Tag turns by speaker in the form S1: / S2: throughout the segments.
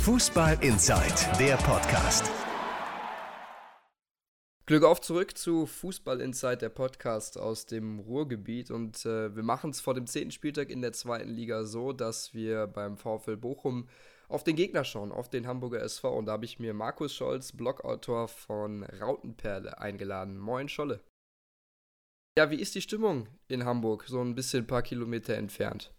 S1: Fußball Inside, der Podcast.
S2: Glück auf zurück zu Fußball Inside, der Podcast aus dem Ruhrgebiet. Und äh, wir machen es vor dem zehnten Spieltag in der zweiten Liga so, dass wir beim VfL Bochum auf den Gegner schauen, auf den Hamburger SV. Und da habe ich mir Markus Scholz, Blogautor von Rautenperle, eingeladen. Moin, Scholle. Ja, wie ist die Stimmung in Hamburg, so ein bisschen ein paar Kilometer entfernt?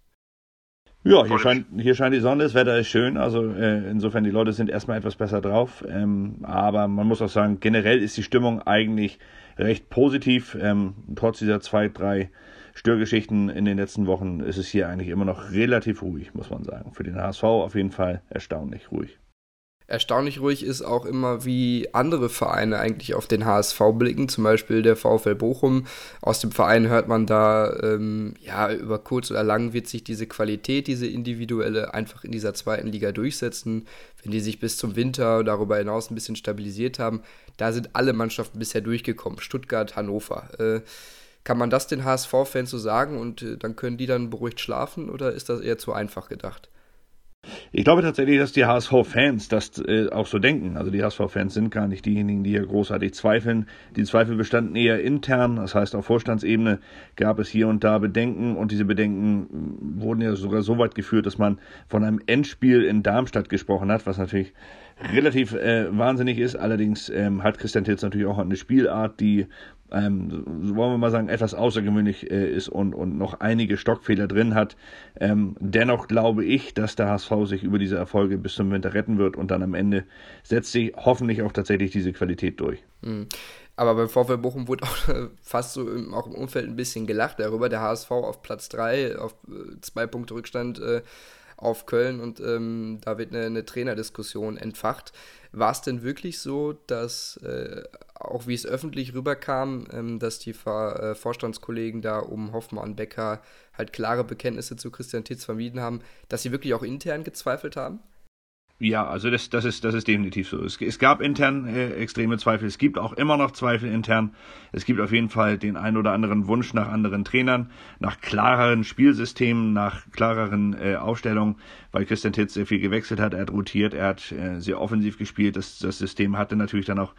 S3: Ja, hier scheint, hier scheint die Sonne, das Wetter ist schön, also äh, insofern die Leute sind erstmal etwas besser drauf, ähm, aber man muss auch sagen, generell ist die Stimmung eigentlich recht positiv, ähm, trotz dieser zwei, drei Störgeschichten in den letzten Wochen ist es hier eigentlich immer noch relativ ruhig, muss man sagen. Für den HSV auf jeden Fall erstaunlich ruhig
S2: erstaunlich ruhig ist auch immer, wie andere Vereine eigentlich auf den HSV blicken, zum Beispiel der VfL Bochum. Aus dem Verein hört man da, ähm, ja, über kurz oder lang wird sich diese Qualität, diese individuelle, einfach in dieser zweiten Liga durchsetzen. Wenn die sich bis zum Winter darüber hinaus ein bisschen stabilisiert haben, da sind alle Mannschaften bisher durchgekommen. Stuttgart, Hannover. Äh, kann man das den HSV-Fans so sagen und äh, dann können die dann beruhigt schlafen oder ist das eher zu einfach gedacht?
S3: Ich glaube tatsächlich, dass die HSV-Fans das äh, auch so denken. Also die HSV-Fans sind gar nicht diejenigen, die hier großartig zweifeln. Die Zweifel bestanden eher intern, das heißt auf Vorstandsebene gab es hier und da Bedenken und diese Bedenken mm, wurden ja sogar so weit geführt, dass man von einem Endspiel in Darmstadt gesprochen hat, was natürlich relativ äh, wahnsinnig ist. Allerdings ähm, hat Christian Tilz natürlich auch eine Spielart, die ähm, wollen wir mal sagen, etwas außergewöhnlich äh, ist und, und noch einige Stockfehler drin hat. Ähm, dennoch glaube ich, dass der HSV sich über diese Erfolge bis zum Winter retten wird und dann am Ende setzt sich hoffentlich auch tatsächlich diese Qualität durch.
S2: Mhm. Aber beim VfL Bochum wurde auch fast so im, auch im Umfeld ein bisschen gelacht darüber. Der HSV auf Platz 3, auf äh, zwei Punkte Rückstand äh, auf Köln und ähm, da wird eine, eine Trainerdiskussion entfacht. War es denn wirklich so, dass äh, auch wie es öffentlich rüberkam, ähm, dass die Ver äh, Vorstandskollegen da um Hoffmann Becker halt klare Bekenntnisse zu Christian Titz vermieden haben, dass sie wirklich auch intern gezweifelt haben?
S3: Ja, also das, das, ist, das ist definitiv so. Es, es gab intern äh, extreme Zweifel. Es gibt auch immer noch Zweifel intern. Es gibt auf jeden Fall den ein oder anderen Wunsch nach anderen Trainern, nach klareren Spielsystemen, nach klareren äh, Aufstellungen, weil Christian Titz sehr viel gewechselt hat. Er hat rotiert, er hat äh, sehr offensiv gespielt. Das, das System hatte natürlich dann auch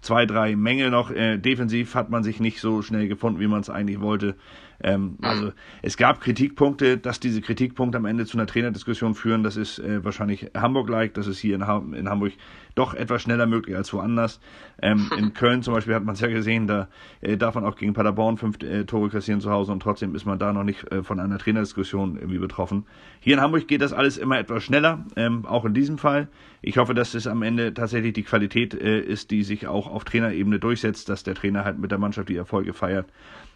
S3: zwei, drei Mängel noch. Äh, defensiv hat man sich nicht so schnell gefunden, wie man es eigentlich wollte. Ähm, mhm. also es gab Kritikpunkte, dass diese Kritikpunkte am Ende zu einer Trainerdiskussion führen. Das ist äh, wahrscheinlich Hamburg-like, das ist hier in, ha in, Hamburg doch etwas schneller möglich als woanders. Ähm, in Köln zum Beispiel hat man es ja gesehen, da äh, darf man auch gegen Paderborn fünf äh, Tore kassieren zu Hause und trotzdem ist man da noch nicht äh, von einer Trainerdiskussion irgendwie betroffen. Hier in Hamburg geht das alles immer etwas schneller, ähm, auch in diesem Fall. Ich hoffe, dass es am Ende tatsächlich die Qualität äh, ist, die sich auch auf Trainerebene durchsetzt, dass der Trainer halt mit der Mannschaft die Erfolge feiert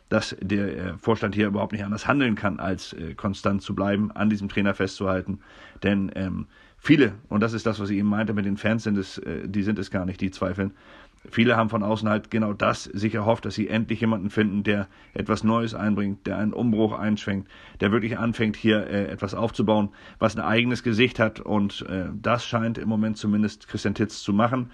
S3: dass der äh, Vorstand hier überhaupt nicht anders handeln kann, als äh, konstant zu bleiben, an diesem Trainer festzuhalten. Denn ähm, viele, und das ist das, was ich eben meinte mit den Fans, sind es, äh, die sind es gar nicht, die zweifeln. Viele haben von außen halt genau das sich erhofft, dass sie endlich jemanden finden, der etwas Neues einbringt, der einen Umbruch einschwenkt, der wirklich anfängt, hier äh, etwas aufzubauen, was ein eigenes Gesicht hat. Und äh, das scheint im Moment zumindest Christian Titz zu machen.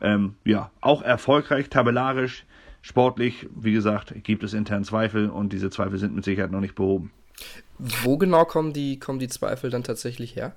S3: Ähm, ja, auch erfolgreich, tabellarisch, Sportlich, wie gesagt, gibt es intern Zweifel und diese Zweifel sind mit Sicherheit noch nicht behoben.
S2: Wo genau kommen die, kommen die Zweifel dann tatsächlich her?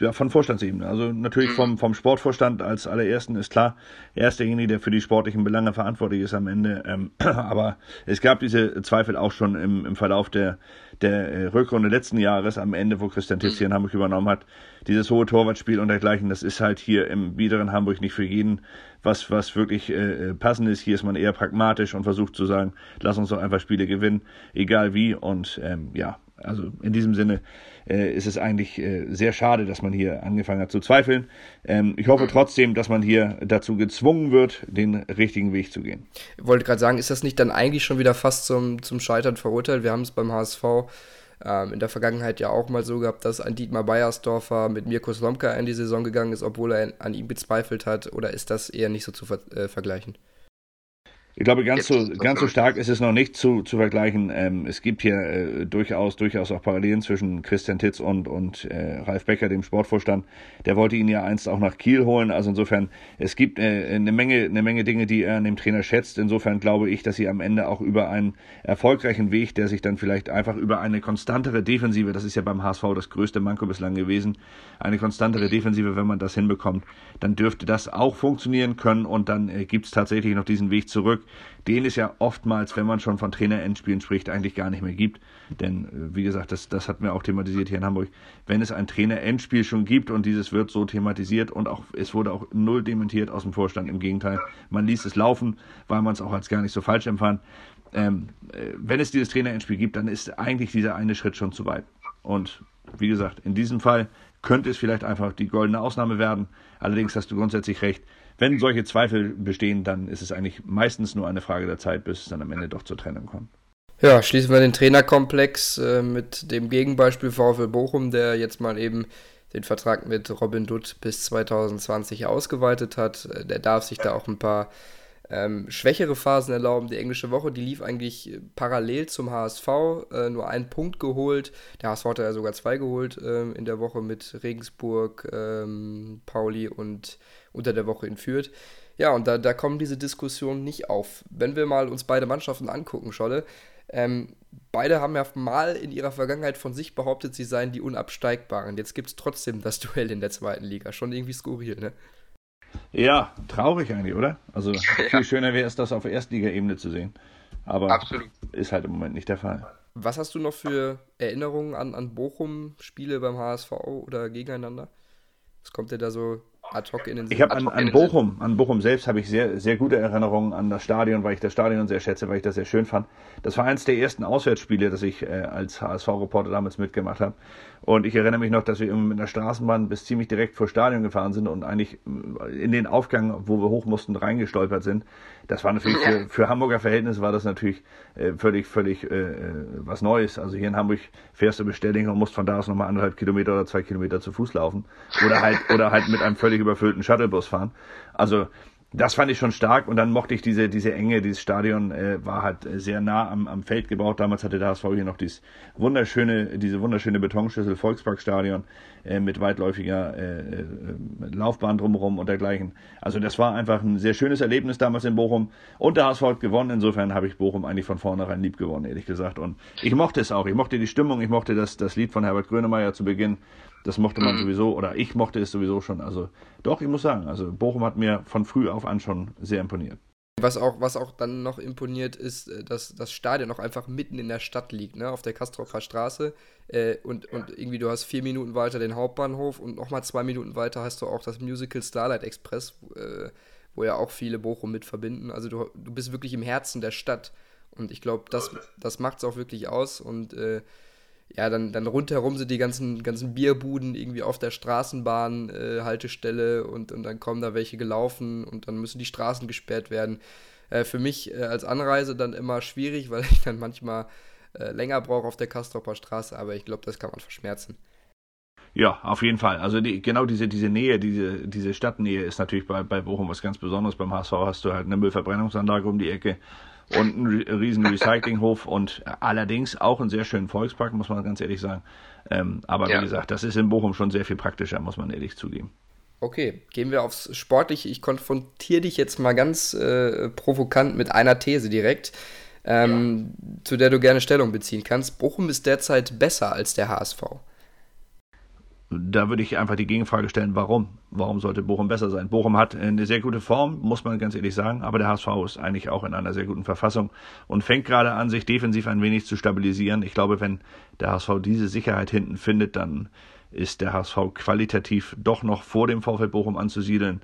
S3: Ja, von Vorstandsebene. Also natürlich vom, vom Sportvorstand als allerersten ist klar, er ist derjenige, der für die sportlichen Belange verantwortlich ist am Ende. Ähm, aber es gab diese Zweifel auch schon im, im Verlauf der, der äh, Rückrunde letzten Jahres, am Ende, wo Christian Titz hier in Hamburg übernommen hat. Dieses hohe Torwartspiel und dergleichen, das ist halt hier im biederen Hamburg nicht für jeden, was, was wirklich äh, passend ist. Hier ist man eher pragmatisch und versucht zu sagen, lass uns doch einfach Spiele gewinnen, egal wie. Und ähm, ja, also in diesem Sinne äh, ist es eigentlich äh, sehr schade, dass man hier angefangen hat zu zweifeln. Ähm, ich hoffe trotzdem, dass man hier dazu gezwungen wird, den richtigen Weg zu gehen.
S2: Ich wollte gerade sagen, ist das nicht dann eigentlich schon wieder fast zum, zum Scheitern verurteilt? Wir haben es beim HSV ähm, in der Vergangenheit ja auch mal so gehabt, dass ein Dietmar Beiersdorfer mit Mirko Slomka in die Saison gegangen ist, obwohl er an ihm gezweifelt hat. Oder ist das eher nicht so zu ver äh, vergleichen?
S3: Ich glaube, ganz so, ganz so stark ist es noch nicht zu, zu vergleichen. Ähm, es gibt hier äh, durchaus, durchaus auch Parallelen zwischen Christian Titz und, und äh, Ralf Becker, dem Sportvorstand. Der wollte ihn ja einst auch nach Kiel holen. Also insofern, es gibt äh, eine Menge, eine Menge Dinge, die er an dem Trainer schätzt. Insofern glaube ich, dass sie am Ende auch über einen erfolgreichen Weg, der sich dann vielleicht einfach über eine konstantere Defensive, das ist ja beim HSV das größte Manko bislang gewesen, eine konstantere Defensive, wenn man das hinbekommt, dann dürfte das auch funktionieren können und dann äh, gibt es tatsächlich noch diesen Weg zurück den es ja oftmals, wenn man schon von Trainer-Endspielen spricht, eigentlich gar nicht mehr gibt. Denn, äh, wie gesagt, das, das hatten wir auch thematisiert hier in Hamburg. Wenn es ein Trainer-Endspiel schon gibt und dieses wird so thematisiert und auch es wurde auch null dementiert aus dem Vorstand, im Gegenteil, man ließ es laufen, weil man es auch als gar nicht so falsch empfand. Ähm, äh, wenn es dieses Trainer-Endspiel gibt, dann ist eigentlich dieser eine Schritt schon zu weit. Und wie gesagt, in diesem Fall könnte es vielleicht einfach die goldene Ausnahme werden. Allerdings hast du grundsätzlich recht. Wenn solche Zweifel bestehen, dann ist es eigentlich meistens nur eine Frage der Zeit, bis es dann am Ende doch zur Trennung kommt.
S2: Ja, schließen wir den Trainerkomplex äh, mit dem Gegenbeispiel VfL Bochum, der jetzt mal eben den Vertrag mit Robin Dutt bis 2020 ausgeweitet hat. Äh, der darf sich da auch ein paar ähm, schwächere Phasen erlauben. Die englische Woche, die lief eigentlich äh, parallel zum HSV, äh, nur einen Punkt geholt. Der HSV hat ja sogar zwei geholt äh, in der Woche mit Regensburg, ähm, Pauli und unter der Woche in Fürth. Ja, und da, da kommen diese Diskussionen nicht auf. Wenn wir mal uns beide Mannschaften angucken, Scholle, ähm, beide haben ja mal in ihrer Vergangenheit von sich behauptet, sie seien die Unabsteigbaren. Jetzt gibt es trotzdem das Duell in der zweiten Liga. Schon irgendwie skurril, ne?
S3: Ja, traurig eigentlich, oder? Also viel schöner wäre es, das auf Erstliga-Ebene zu sehen. Aber Absolut. ist halt im Moment nicht der Fall.
S2: Was hast du noch für Erinnerungen an, an Bochum-Spiele beim HSV oder gegeneinander? Was kommt dir da so ad hoc in den
S3: Sinn? Ich habe an, an Bochum, an Bochum selbst habe ich sehr, sehr gute Erinnerungen an das Stadion, weil ich das Stadion sehr schätze, weil ich das sehr schön fand. Das war eines der ersten Auswärtsspiele, das ich äh, als HSV-Reporter damals mitgemacht habe. Und ich erinnere mich noch, dass wir mit einer Straßenbahn bis ziemlich direkt vor Stadion gefahren sind und eigentlich äh, in den Aufgang, wo wir hoch mussten, reingestolpert sind. Das war natürlich für, für Hamburger Verhältnisse war das natürlich äh, völlig, völlig äh, äh, was Neues. Also hier in Hamburg fährst du Bestelling und musst von da aus nochmal anderthalb Kilometer oder zwei Kilometer zu Fuß laufen. Oder halt, oder halt mit einem völlig überfüllten Shuttlebus fahren. Also das fand ich schon stark und dann mochte ich diese, diese Enge, dieses Stadion äh, war halt sehr nah am, am Feld gebaut. Damals hatte der HSV hier noch dieses wunderschöne, diese wunderschöne Betonschüssel Volksparkstadion äh, mit weitläufiger äh, äh, Laufbahn drumherum und dergleichen. Also das war einfach ein sehr schönes Erlebnis damals in Bochum und der HSV hat gewonnen. Insofern habe ich Bochum eigentlich von vornherein lieb gewonnen, ehrlich gesagt. Und ich mochte es auch. Ich mochte die Stimmung, ich mochte das, das Lied von Herbert Grönemeyer zu Beginn. Das mochte man mhm. sowieso, oder ich mochte es sowieso schon. Also doch, ich muss sagen, also Bochum hat mir von früh auf an schon sehr imponiert.
S2: Was auch, was auch dann noch imponiert, ist, äh, dass das Stadion auch einfach mitten in der Stadt liegt, ne? auf der Kastropfer Straße. Äh, und, und irgendwie du hast vier Minuten weiter den Hauptbahnhof und nochmal zwei Minuten weiter hast du auch das Musical Starlight Express, äh, wo ja auch viele Bochum mit verbinden. Also du, du bist wirklich im Herzen der Stadt. Und ich glaube, das, das macht es auch wirklich aus. Und äh, ja, dann, dann rundherum sind die ganzen, ganzen Bierbuden irgendwie auf der Straßenbahn-Haltestelle äh, und, und dann kommen da welche gelaufen und dann müssen die Straßen gesperrt werden. Äh, für mich äh, als Anreise dann immer schwierig, weil ich dann manchmal äh, länger brauche auf der Kastropper Straße, aber ich glaube, das kann man verschmerzen.
S3: Ja, auf jeden Fall. Also die, genau diese, diese Nähe, diese, diese Stadtnähe ist natürlich bei, bei Bochum was ganz Besonderes. Beim HSV hast du halt eine Müllverbrennungsanlage um die Ecke und einen riesen Recyclinghof und allerdings auch einen sehr schönen Volkspark, muss man ganz ehrlich sagen. Ähm, aber ja. wie gesagt, das ist in Bochum schon sehr viel praktischer, muss man ehrlich zugeben.
S2: Okay, gehen wir aufs Sportliche. Ich konfrontiere dich jetzt mal ganz äh, provokant mit einer These direkt, ähm, ja. zu der du gerne Stellung beziehen kannst. Bochum ist derzeit besser als der HSV
S3: da würde ich einfach die Gegenfrage stellen, warum? Warum sollte Bochum besser sein? Bochum hat eine sehr gute Form, muss man ganz ehrlich sagen, aber der HSV ist eigentlich auch in einer sehr guten Verfassung und fängt gerade an, sich defensiv ein wenig zu stabilisieren. Ich glaube, wenn der HSV diese Sicherheit hinten findet, dann ist der HSV qualitativ doch noch vor dem VfL Bochum anzusiedeln.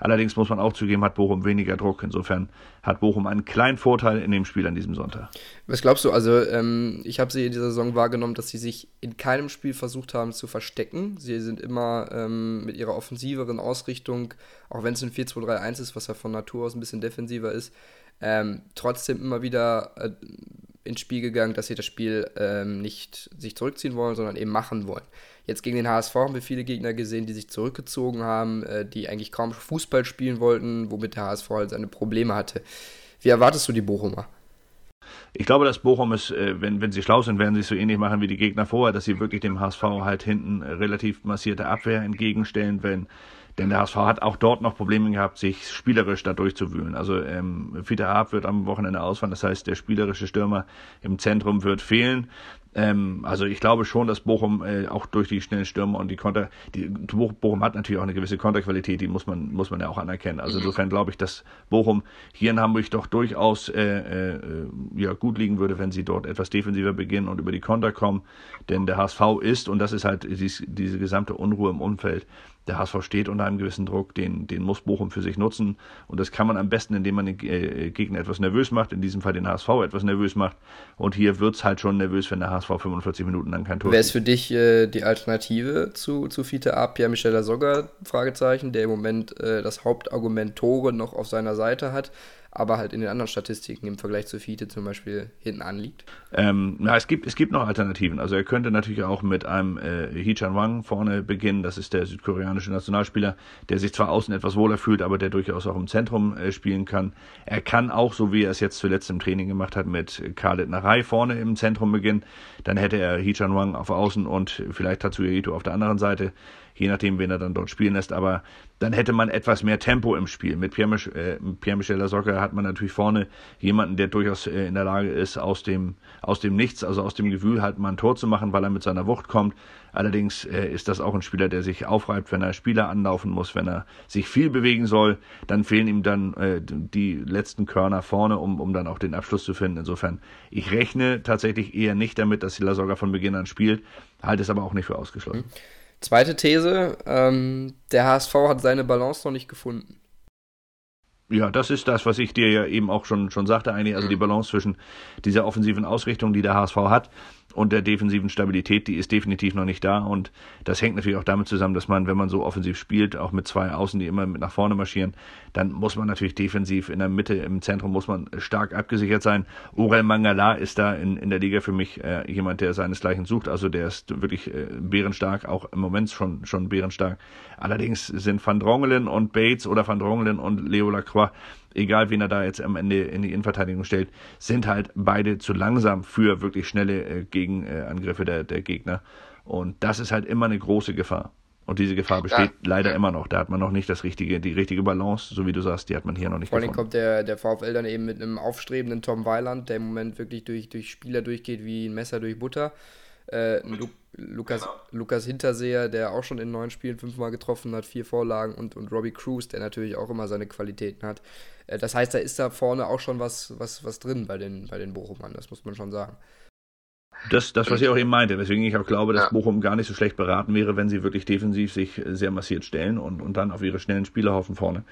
S3: Allerdings muss man auch zugeben, hat Bochum weniger Druck. Insofern hat Bochum einen kleinen Vorteil in dem Spiel an diesem Sonntag.
S2: Was glaubst du? Also, ähm, ich habe sie in dieser Saison wahrgenommen, dass sie sich in keinem Spiel versucht haben zu verstecken. Sie sind immer ähm, mit ihrer offensiveren Ausrichtung, auch wenn es ein 4-2-3-1 ist, was ja von Natur aus ein bisschen defensiver ist, ähm, trotzdem immer wieder äh, ins Spiel gegangen, dass sie das Spiel ähm, nicht sich zurückziehen wollen, sondern eben machen wollen. Jetzt gegen den HSV haben wir viele Gegner gesehen, die sich zurückgezogen haben, äh, die eigentlich kaum Fußball spielen wollten, womit der HSV halt seine Probleme hatte. Wie erwartest du die Bochumer?
S3: Ich glaube, dass Bochum ist, äh, wenn, wenn sie schlau sind, werden sie es so ähnlich machen wie die Gegner vorher, dass sie wirklich dem HSV halt hinten relativ massierte Abwehr entgegenstellen, wenn denn der HSV hat auch dort noch Probleme gehabt, sich spielerisch da durchzuwühlen. Also ähm, Fiete Haab wird am Wochenende ausfallen, das heißt, der spielerische Stürmer im Zentrum wird fehlen. Ähm, also ich glaube schon, dass Bochum äh, auch durch die schnellen Stürmer und die Konter, die, Bochum hat natürlich auch eine gewisse Konterqualität, die muss man, muss man ja auch anerkennen. Also insofern glaube ich, dass Bochum hier in Hamburg doch durchaus äh, äh, ja, gut liegen würde, wenn sie dort etwas defensiver beginnen und über die Konter kommen. Denn der HSV ist, und das ist halt dies, diese gesamte Unruhe im Umfeld, der HSV steht unter einem gewissen Druck, den, den muss Bochum für sich nutzen. Und das kann man am besten, indem man den äh, Gegner etwas nervös macht, in diesem Fall den HSV etwas nervös macht. Und hier wird es halt schon nervös, wenn der HSV 45 Minuten lang kein Tor
S2: Wer ist für dich äh, die Alternative zu, zu Fiete A? Pierre-Michel Sogger, Fragezeichen, der im Moment äh, das Hauptargument Tore noch auf seiner Seite hat aber halt in den anderen Statistiken im Vergleich zu Fiete zum Beispiel hinten anliegt?
S3: Ähm, na, es gibt, es gibt noch Alternativen. Also er könnte natürlich auch mit einem äh, Hee-Chan Wang vorne beginnen. Das ist der südkoreanische Nationalspieler, der sich zwar außen etwas wohler fühlt, aber der durchaus auch im Zentrum äh, spielen kann. Er kann auch, so wie er es jetzt zuletzt im Training gemacht hat, mit Khaled Narei vorne im Zentrum beginnen. Dann hätte er Hee-Chan Wang auf Außen und vielleicht Tatsuya Ito auf der anderen Seite je nachdem, wen er dann dort spielen lässt. Aber dann hätte man etwas mehr Tempo im Spiel. Mit Pierre-Michel äh, Pierre Lasocca hat man natürlich vorne jemanden, der durchaus äh, in der Lage ist, aus dem, aus dem Nichts, also aus dem Gefühl halt mal ein Tor zu machen, weil er mit seiner Wucht kommt. Allerdings äh, ist das auch ein Spieler, der sich aufreibt, wenn er Spieler anlaufen muss, wenn er sich viel bewegen soll, dann fehlen ihm dann äh, die letzten Körner vorne, um, um dann auch den Abschluss zu finden. Insofern, ich rechne tatsächlich eher nicht damit, dass die Lasogga von Beginn an spielt, halte es aber auch nicht für ausgeschlossen. Mhm.
S2: Zweite These, ähm, der HSV hat seine Balance noch nicht gefunden.
S3: Ja, das ist das, was ich dir ja eben auch schon, schon sagte, eigentlich, also die Balance zwischen dieser offensiven Ausrichtung, die der HSV hat, und der defensiven Stabilität, die ist definitiv noch nicht da. Und das hängt natürlich auch damit zusammen, dass man, wenn man so offensiv spielt, auch mit zwei Außen, die immer mit nach vorne marschieren, dann muss man natürlich defensiv in der Mitte, im Zentrum muss man stark abgesichert sein. Orel Mangala ist da in, in der Liga für mich äh, jemand, der seinesgleichen sucht. Also der ist wirklich äh, bärenstark, auch im Moment schon, schon bärenstark. Allerdings sind Van Drongelen und Bates oder Van Drongelen und Leo Lacroix egal wen er da jetzt am Ende in die Innenverteidigung stellt, sind halt beide zu langsam für wirklich schnelle äh, Gegenangriffe der, der Gegner. Und das ist halt immer eine große Gefahr. Und diese Gefahr besteht ja. leider immer noch. Da hat man noch nicht das richtige, die richtige Balance, so wie du sagst, die hat man hier noch nicht
S2: Vor allem kommt der, der VfL dann eben mit einem aufstrebenden Tom Weiland, der im Moment wirklich durch, durch Spieler durchgeht wie ein Messer durch Butter. Äh, Lu Lukas, genau. Lukas Hinterseher, der auch schon in neun Spielen fünfmal getroffen hat, vier Vorlagen und, und Robbie Cruz, der natürlich auch immer seine Qualitäten hat. Äh, das heißt, da ist da vorne auch schon was, was, was drin bei den, bei den Bochumern, das muss man schon sagen.
S3: Das, das, was ich auch eben meinte, weswegen ich auch glaube, dass ja. Bochum gar nicht so schlecht beraten wäre, wenn sie wirklich defensiv sich sehr massiert stellen und, und dann auf ihre schnellen Spielerhaufen vorne.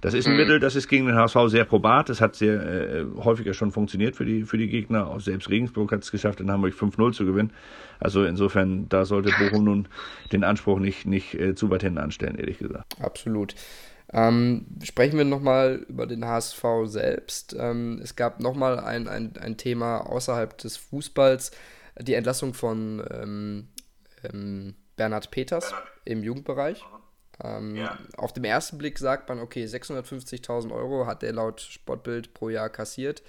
S3: Das ist ein mhm. Mittel, das ist gegen den HSV sehr probat. Das hat sehr äh, häufiger schon funktioniert für die, für die Gegner. Auch selbst Regensburg hat es geschafft, in Hamburg 5-0 zu gewinnen. Also insofern, da sollte Bochum nun den Anspruch nicht, nicht äh, zu weit hinten anstellen, ehrlich gesagt.
S2: Absolut. Ähm, sprechen wir nochmal über den HSV selbst. Ähm, es gab nochmal ein, ein, ein Thema außerhalb des Fußballs, die Entlassung von ähm, ähm Bernhard Peters im Jugendbereich. Ähm, ja. Auf den ersten Blick sagt man, okay, 650.000 Euro hat der laut Sportbild pro Jahr kassiert.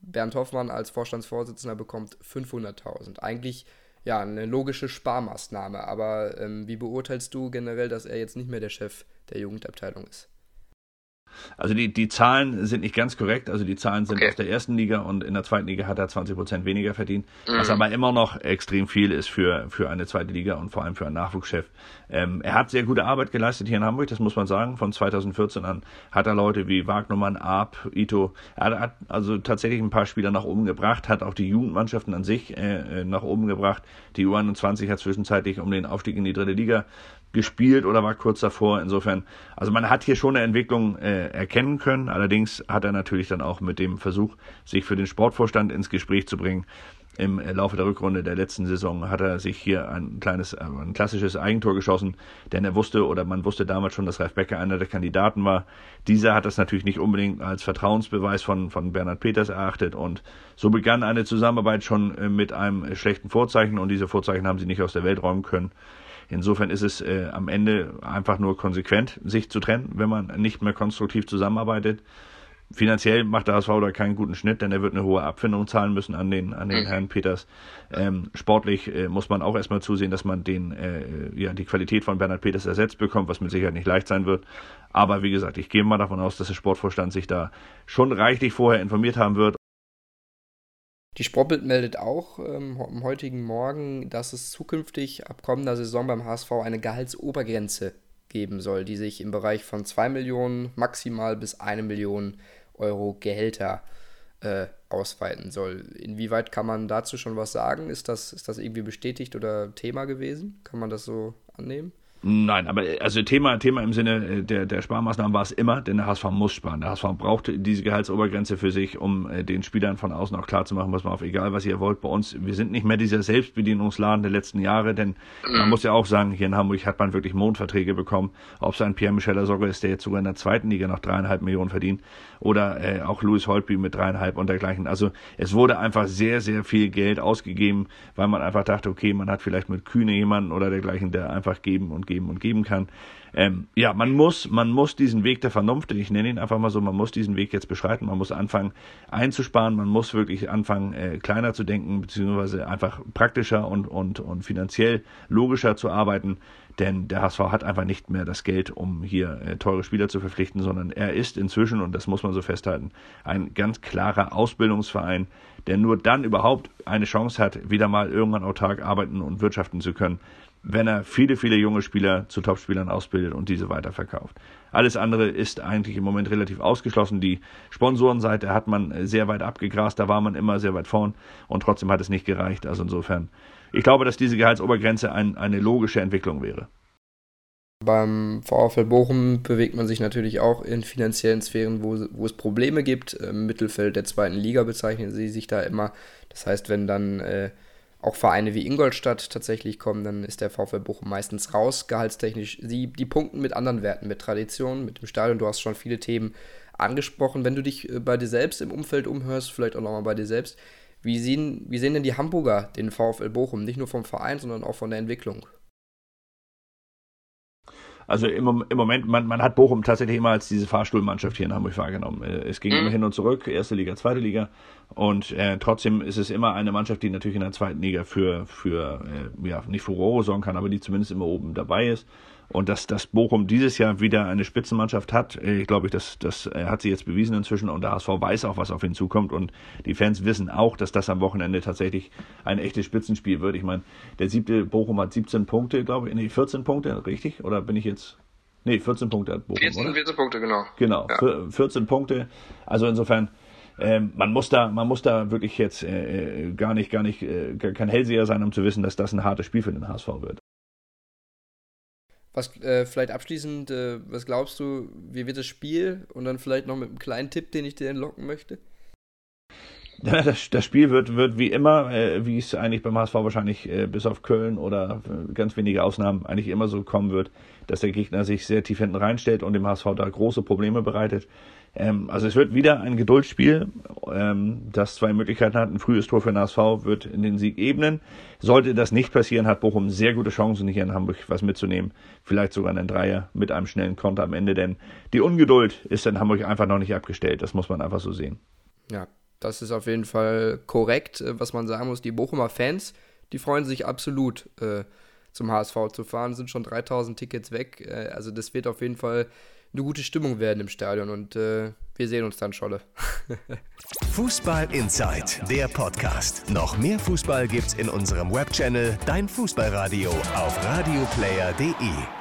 S2: Bernd Hoffmann als Vorstandsvorsitzender bekommt 500.000. Eigentlich ja eine logische Sparmaßnahme, aber ähm, wie beurteilst du generell, dass er jetzt nicht mehr der Chef der Jugendabteilung ist?
S3: Also die, die Zahlen sind nicht ganz korrekt. Also die Zahlen sind okay. aus der ersten Liga und in der zweiten Liga hat er 20 Prozent weniger verdient, mhm. was aber immer noch extrem viel ist für, für eine zweite Liga und vor allem für einen Nachwuchschef. Ähm, er hat sehr gute Arbeit geleistet hier in Hamburg, das muss man sagen. Von 2014 an hat er Leute wie Wagnermann, Arp, Ito, er hat also tatsächlich ein paar Spieler nach oben gebracht, hat auch die Jugendmannschaften an sich äh, äh nach oben gebracht. Die U21 hat zwischenzeitlich um den Aufstieg in die dritte Liga gespielt oder war kurz davor. Insofern, also man hat hier schon eine Entwicklung äh, erkennen können. Allerdings hat er natürlich dann auch mit dem Versuch, sich für den Sportvorstand ins Gespräch zu bringen, im Laufe der Rückrunde der letzten Saison hat er sich hier ein kleines, äh, ein klassisches Eigentor geschossen, denn er wusste oder man wusste damals schon, dass Ralf Becker einer der Kandidaten war. Dieser hat das natürlich nicht unbedingt als Vertrauensbeweis von, von Bernhard Peters erachtet und so begann eine Zusammenarbeit schon äh, mit einem schlechten Vorzeichen und diese Vorzeichen haben sie nicht aus der Welt räumen können. Insofern ist es äh, am Ende einfach nur konsequent, sich zu trennen, wenn man nicht mehr konstruktiv zusammenarbeitet. finanziell macht der HSV da keinen guten Schnitt, denn er wird eine hohe Abfindung zahlen müssen an den, an den mhm. Herrn Peters. Ähm, sportlich äh, muss man auch erstmal zusehen, dass man den, äh, ja, die Qualität von Bernhard Peters ersetzt bekommt, was mit Sicherheit nicht leicht sein wird. Aber wie gesagt, ich gehe mal davon aus, dass der Sportvorstand sich da schon reichlich vorher informiert haben wird.
S2: Die Sportbild meldet auch ähm, am heutigen Morgen, dass es zukünftig ab kommender Saison beim HSV eine Gehaltsobergrenze geben soll, die sich im Bereich von 2 Millionen maximal bis 1 Million Euro Gehälter äh, ausweiten soll. Inwieweit kann man dazu schon was sagen? Ist das, ist das irgendwie bestätigt oder Thema gewesen? Kann man das so annehmen?
S3: Nein, aber also Thema, Thema im Sinne äh, der, der Sparmaßnahmen war es immer, denn der HSV muss sparen. Der HSV braucht diese Gehaltsobergrenze für sich, um äh, den Spielern von außen auch klarzumachen, was man auf egal, was ihr wollt, bei uns, wir sind nicht mehr dieser Selbstbedienungsladen der letzten Jahre, denn man mhm. muss ja auch sagen, hier in Hamburg hat man wirklich Mondverträge bekommen, ob es ein Pierre-Michel Sogge ist, der jetzt sogar in der zweiten Liga noch dreieinhalb Millionen verdient, oder äh, auch Louis Holtby mit dreieinhalb und dergleichen. Also es wurde einfach sehr, sehr viel Geld ausgegeben, weil man einfach dachte, okay, man hat vielleicht mit Kühne jemanden oder dergleichen, der einfach geben und geben und geben kann. Ähm, ja, man muss, man muss diesen Weg der Vernunft, ich nenne ihn einfach mal so, man muss diesen Weg jetzt beschreiten, man muss anfangen einzusparen, man muss wirklich anfangen äh, kleiner zu denken, beziehungsweise einfach praktischer und, und, und finanziell logischer zu arbeiten, denn der HSV hat einfach nicht mehr das Geld, um hier äh, teure Spieler zu verpflichten, sondern er ist inzwischen, und das muss man so festhalten, ein ganz klarer Ausbildungsverein, der nur dann überhaupt eine Chance hat, wieder mal irgendwann autark arbeiten und wirtschaften zu können, wenn er viele, viele junge Spieler zu Topspielern ausbildet und diese weiterverkauft. Alles andere ist eigentlich im Moment relativ ausgeschlossen. Die Sponsorenseite hat man sehr weit abgegrast, da war man immer sehr weit vorn und trotzdem hat es nicht gereicht. Also insofern, ich glaube, dass diese Gehaltsobergrenze ein, eine logische Entwicklung wäre.
S2: Beim VfL Bochum bewegt man sich natürlich auch in finanziellen Sphären, wo, wo es Probleme gibt. Im Mittelfeld der zweiten Liga bezeichnen sie sich da immer. Das heißt, wenn dann äh, auch Vereine wie Ingolstadt tatsächlich kommen, dann ist der VfL Bochum meistens raus, gehaltstechnisch. Sie, die punkten mit anderen Werten, mit Tradition, mit dem Stadion. Du hast schon viele Themen angesprochen. Wenn du dich äh, bei dir selbst im Umfeld umhörst, vielleicht auch nochmal bei dir selbst, wie sehen, wie sehen denn die Hamburger den VfL Bochum? Nicht nur vom Verein, sondern auch von der Entwicklung.
S3: Also im, im Moment, man, man hat Bochum tatsächlich immer als diese Fahrstuhlmannschaft hier in Hamburg wahrgenommen. Äh, es ging mhm. immer hin und zurück, erste Liga, zweite Liga. Und äh, trotzdem ist es immer eine Mannschaft, die natürlich in der zweiten Liga für, für äh, ja, nicht Furore sorgen kann, aber die zumindest immer oben dabei ist. Und dass, dass Bochum dieses Jahr wieder eine Spitzenmannschaft hat, äh, ich glaube, das, das äh, hat sie jetzt bewiesen inzwischen und der HSV weiß auch, was auf ihn zukommt und die Fans wissen auch, dass das am Wochenende tatsächlich ein echtes Spitzenspiel wird. Ich meine, der siebte Bochum hat 17 Punkte, glaube ich, nee, 14 Punkte, richtig? Oder bin ich jetzt Nee, 14 Punkte hat Bochum, 14,
S2: oder? 14 Punkte, genau.
S3: Genau, ja. 14 Punkte. Also insofern, ähm, man muss da, man muss da wirklich jetzt äh, äh, gar nicht, gar nicht, äh, kein Hellseher sein, um zu wissen, dass das ein hartes Spiel für den HSV wird.
S2: Was äh, vielleicht abschließend, äh, was glaubst du, wie wird das Spiel? Und dann vielleicht noch mit einem kleinen Tipp, den ich dir entlocken möchte.
S3: Ja, das, das Spiel wird, wird wie immer, äh, wie es eigentlich beim HSV wahrscheinlich äh, bis auf Köln oder äh, ganz wenige Ausnahmen eigentlich immer so kommen wird, dass der Gegner sich sehr tief hinten reinstellt und dem HSV da große Probleme bereitet. Ähm, also es wird wieder ein Geduldsspiel, ähm, das zwei Möglichkeiten hat. Ein frühes Tor für den HSV wird in den Sieg ebnen. Sollte das nicht passieren, hat Bochum sehr gute Chancen, hier in Hamburg was mitzunehmen. Vielleicht sogar einen Dreier mit einem schnellen Konter am Ende, denn die Ungeduld ist in Hamburg einfach noch nicht abgestellt. Das muss man einfach so sehen.
S2: Ja, das ist auf jeden Fall korrekt, äh, was man sagen muss. Die Bochumer Fans, die freuen sich absolut. Äh, zum HSV zu fahren, sind schon 3000 Tickets weg. Äh, also das wird auf jeden Fall eine gute Stimmung werden im Stadion und äh, wir sehen uns dann, Scholle.
S1: Fußball Inside, der Podcast. Noch mehr Fußball gibt's in unserem Webchannel Dein Fußballradio auf radioplayer.de.